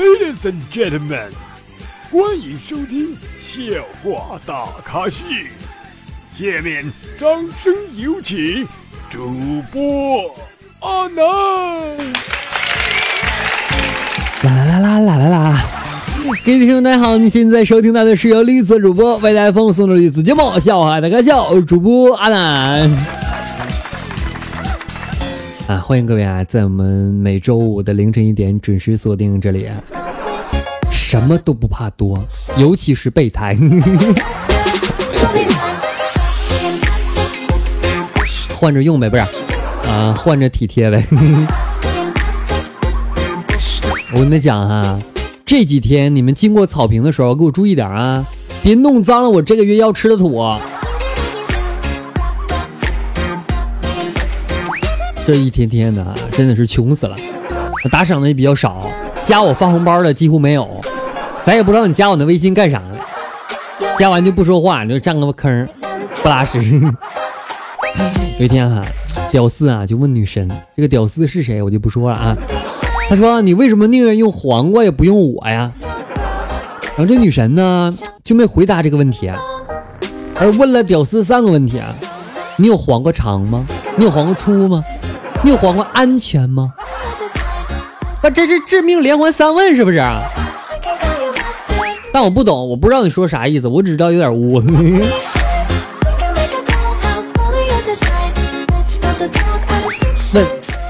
Ladies and gentlemen，欢迎收听笑话大咖秀。下面掌声有请主播阿南。啦啦啦啦啦啦啦！各位听众大家好，你现在收听到的是由绿色主播为大家奉送的绿色节目《笑话大咖秀》，主播阿南。啊，欢迎各位啊，在我们每周五的凌晨一点准时锁定这里。什么都不怕多，尤其是备胎。换着用呗，不是？啊，换着体贴呗。我跟你们讲哈，这几天你们经过草坪的时候，给我注意点啊，别弄脏了我这个月要吃的土。这一天天的，真的是穷死了。打赏的也比较少，加我发红包的几乎没有。咱也不知道你加我的微信干啥，加完就不说话，就占个坑，不拉屎。有一天哈，屌丝啊就问女神，这个屌丝是谁，我就不说了啊。他说你为什么宁愿用黄瓜也不用我呀？然后这女神呢就没回答这个问题，而问了屌丝三个问题啊：你有黄瓜长吗？你有黄瓜粗吗？你有黄瓜安全吗？那这是致命连环三问是不是？但我不懂，我不知道你说啥意思，我只知道有点污。问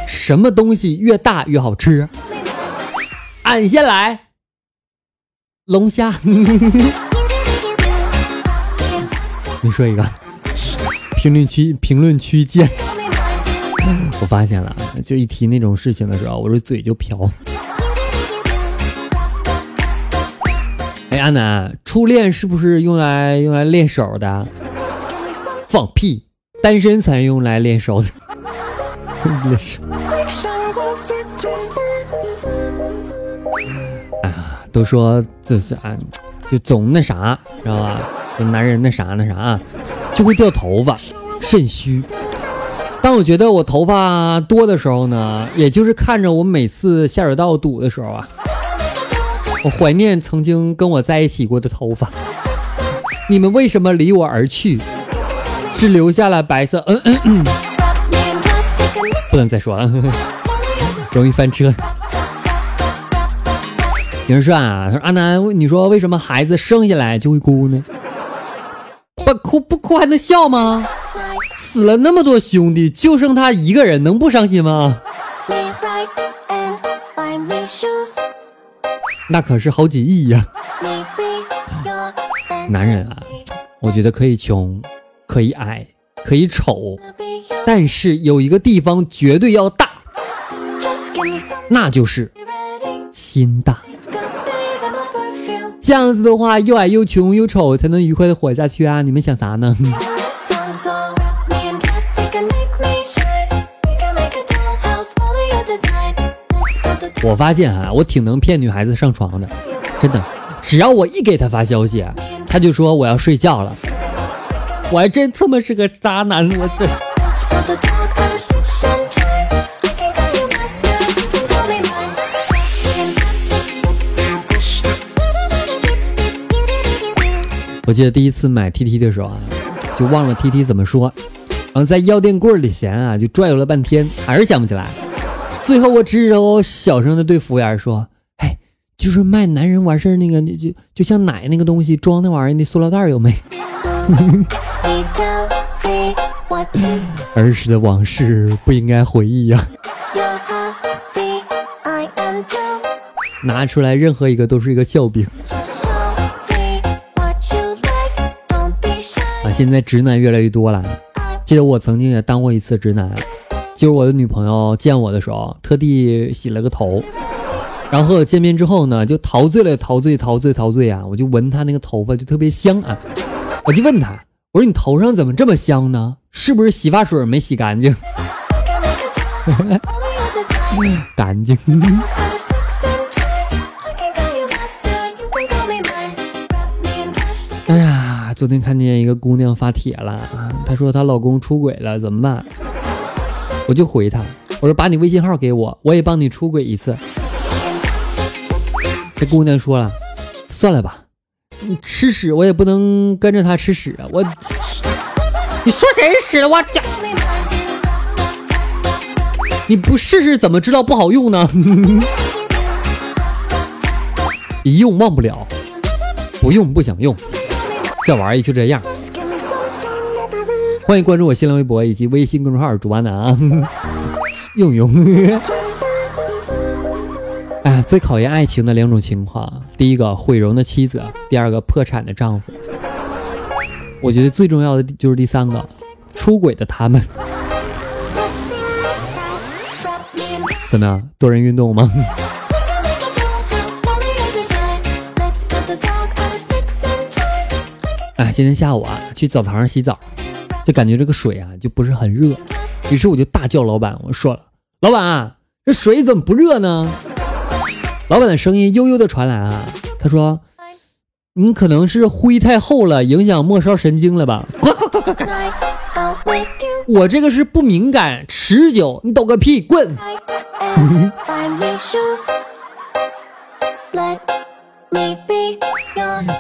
什么东西越大越好吃？俺先来，龙虾。你说一个，评论区评论区见。我发现了，就一提那种事情的时候，我这嘴就瓢。哎，阿南，初恋是不是用来用来练手的？放屁，单身才用来练手的。哎呀，都说这是啊，就总那啥，知道吧？就男人那啥那啥，就会掉头发，肾虚。当我觉得我头发多的时候呢，也就是看着我每次下水道堵的时候啊，我怀念曾经跟我在一起过的头发。你们为什么离我而去？只留下了白色。嗯嗯嗯。不能再说了，容易翻车。有人说啊，他说阿南，你说为什么孩子生下来就会哭呢？不哭不哭还能笑吗？死了那么多兄弟，就剩他一个人，能不伤心吗？那可是好几亿呀！男人啊，我觉得可以穷，可以矮，可以丑，但是有一个地方绝对要大，那就是心大。这样子的话，又矮又穷又丑，才能愉快的活下去啊！你们想啥呢？我发现啊，我挺能骗女孩子上床的，真的。只要我一给她发消息，她就说我要睡觉了。我还真他妈是个渣男，我这。我记得第一次买 T T 的时候啊，就忘了 T T 怎么说，然后在药店柜里闲啊，就转悠了半天，还是想不起来。最后，我只着我小声的对服务员说：“哎，就是卖男人完事儿那个，那就就像奶那个东西装那玩意儿，那塑料袋有没？” 儿时的往事不应该回忆呀，拿出来任何一个都是一个笑柄。啊，现在直男越来越多了，记得我曾经也当过一次直男。就是我的女朋友见我的时候，特地洗了个头，然后见面之后呢，就陶醉了，陶醉，陶醉，陶醉啊！我就闻她那个头发就特别香啊，我就问她，我说你头上怎么这么香呢？是不是洗发水没洗干净？干净。哎呀，昨天看见一个姑娘发帖了，她说她老公出轨了，怎么办？我就回他，我说把你微信号给我，我也帮你出轨一次。这姑娘说了，算了吧，你吃屎我也不能跟着他吃屎啊！我，你说谁是屎了？我讲，你不试试怎么知道不好用呢？一用忘不了，不用不想用，这玩意儿就这样。欢迎关注我新浪微博以及微信公众号主播男啊，用用。哎，最考验爱情的两种情况，第一个毁容的妻子，第二个破产的丈夫。我觉得最重要的就是第三个，出轨的他们。怎么样，多人运动吗？哎，今天下午啊，去澡堂上洗澡，就感觉这个水啊就不是很热，于是我就大叫老板，我说了，老板，这水怎么不热呢？老板的声音悠悠的传来啊，他说：“你可能是灰太厚了，影响末梢神经了吧？”滚！我这个是不敏感，持久，你抖个屁，滚！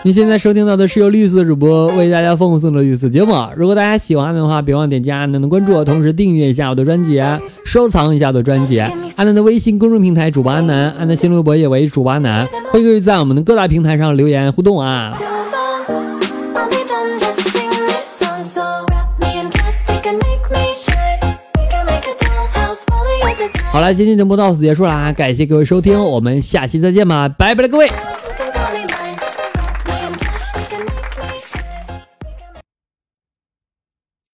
你现在收听到的是由绿色主播为大家奉送的绿色节目。如果大家喜欢的话，别忘点击阿南的关注，同时订阅一下我的专辑，收藏一下我的专辑。阿南的微信公众平台主播阿南，阿南新浪微博也为主播阿南，欢迎各位在我们的各大平台上留言互动啊！好了，今天节目到此结束啦，感谢各位收听，我们下期再见吧，拜拜了各位。